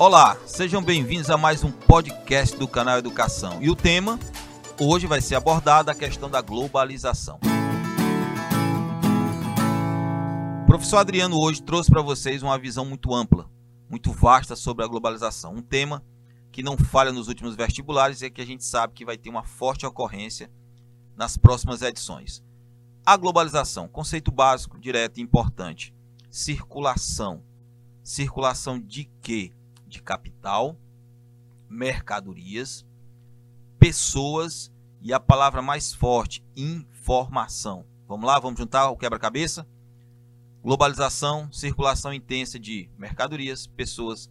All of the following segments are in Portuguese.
Olá, sejam bem-vindos a mais um podcast do canal Educação. E o tema hoje vai ser abordado a questão da globalização. O professor Adriano hoje trouxe para vocês uma visão muito ampla, muito vasta sobre a globalização, um tema que não falha nos últimos vestibulares e que a gente sabe que vai ter uma forte ocorrência nas próximas edições. A globalização, conceito básico, direto e importante. Circulação. Circulação de quê? De capital, mercadorias, pessoas e a palavra mais forte, informação. Vamos lá, vamos juntar o quebra-cabeça? Globalização, circulação intensa de mercadorias, pessoas,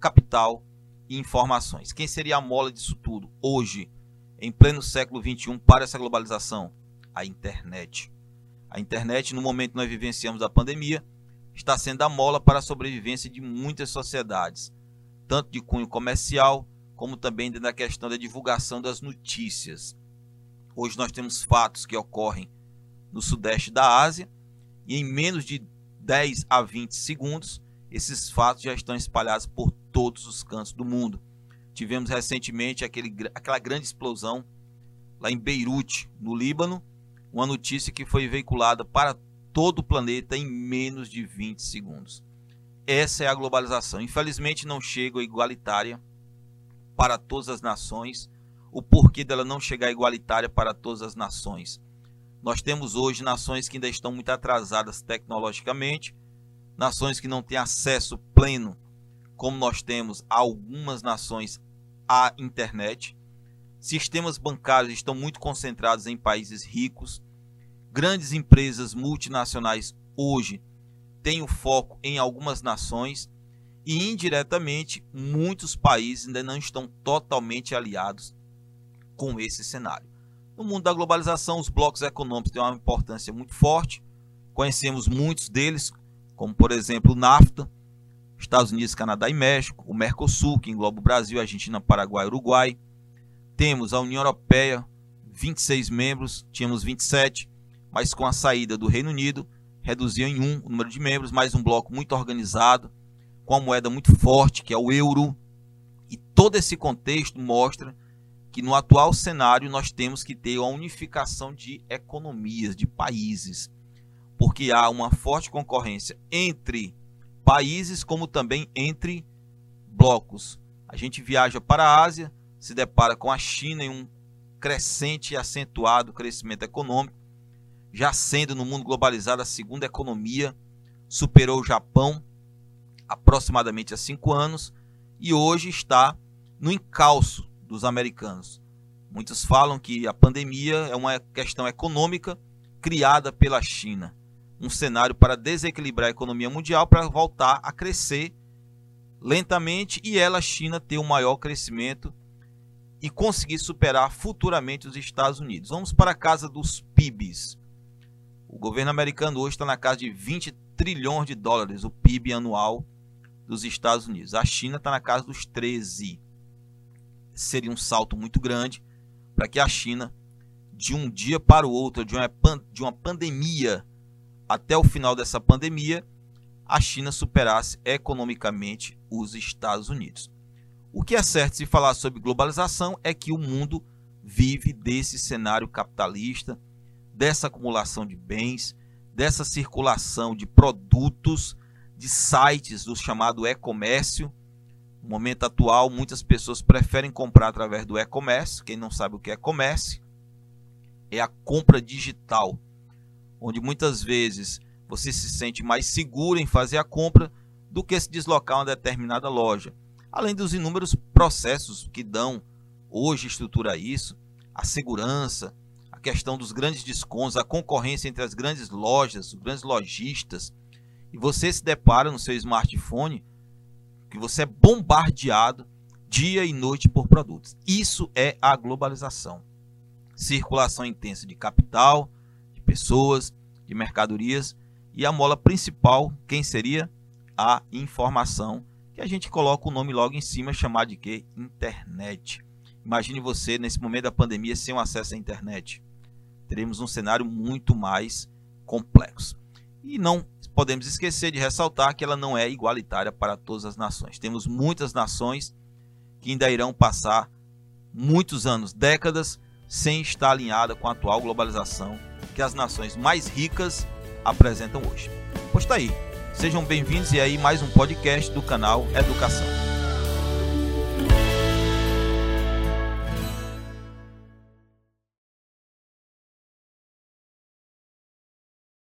capital e informações. Quem seria a mola disso tudo hoje, em pleno século XXI, para essa globalização? a internet. A internet, no momento que nós vivenciamos a pandemia, está sendo a mola para a sobrevivência de muitas sociedades, tanto de cunho comercial, como também da questão da divulgação das notícias. Hoje nós temos fatos que ocorrem no sudeste da Ásia e em menos de 10 a 20 segundos, esses fatos já estão espalhados por todos os cantos do mundo. Tivemos recentemente aquele, aquela grande explosão lá em Beirute, no Líbano, uma notícia que foi veiculada para todo o planeta em menos de 20 segundos. Essa é a globalização. Infelizmente não chega igualitária para todas as nações. O porquê dela não chegar igualitária para todas as nações? Nós temos hoje nações que ainda estão muito atrasadas tecnologicamente, nações que não têm acesso pleno, como nós temos algumas nações à internet. Sistemas bancários estão muito concentrados em países ricos. Grandes empresas multinacionais hoje têm o foco em algumas nações e indiretamente muitos países ainda não estão totalmente aliados com esse cenário. No mundo da globalização, os blocos econômicos têm uma importância muito forte. Conhecemos muitos deles, como por exemplo o NAFTA, Estados Unidos, Canadá e México, o Mercosul, que engloba o Brasil, Argentina, Paraguai e Uruguai, temos a União Europeia, 26 membros, tínhamos 27, mas com a saída do Reino Unido, reduziu em um o número de membros, mais um bloco muito organizado, com a moeda muito forte, que é o euro. E todo esse contexto mostra que no atual cenário nós temos que ter uma unificação de economias, de países, porque há uma forte concorrência entre países, como também entre blocos. A gente viaja para a Ásia, se depara com a China em um crescente e acentuado crescimento econômico, já sendo no mundo globalizado a segunda economia, superou o Japão aproximadamente há cinco anos e hoje está no encalço dos americanos. Muitos falam que a pandemia é uma questão econômica criada pela China, um cenário para desequilibrar a economia mundial para voltar a crescer lentamente e ela, a China, ter um maior crescimento e conseguir superar futuramente os Estados Unidos. Vamos para a casa dos PIBs. O governo americano hoje está na casa de 20 trilhões de dólares, o PIB anual dos Estados Unidos. A China está na casa dos 13. Seria um salto muito grande para que a China, de um dia para o outro, de uma, de uma pandemia até o final dessa pandemia, a China superasse economicamente os Estados Unidos. O que é certo se falar sobre globalização é que o mundo vive desse cenário capitalista, dessa acumulação de bens, dessa circulação de produtos, de sites do chamado e-comércio. No momento atual, muitas pessoas preferem comprar através do e-comércio. Quem não sabe o que é e-comércio, é a compra digital, onde muitas vezes você se sente mais seguro em fazer a compra do que se deslocar a uma determinada loja além dos inúmeros processos que dão hoje estrutura a isso, a segurança, questão dos grandes descontos, a concorrência entre as grandes lojas, os grandes lojistas, e você se depara no seu smartphone que você é bombardeado dia e noite por produtos. Isso é a globalização. Circulação intensa de capital, de pessoas, de mercadorias e a mola principal, quem seria? A informação que a gente coloca o nome logo em cima, chamado de quê? Internet. Imagine você nesse momento da pandemia sem acesso à internet. Teremos um cenário muito mais complexo. E não podemos esquecer de ressaltar que ela não é igualitária para todas as nações. Temos muitas nações que ainda irão passar muitos anos, décadas, sem estar alinhada com a atual globalização que as nações mais ricas apresentam hoje. Pois está aí. Sejam bem-vindos e aí mais um podcast do canal Educação.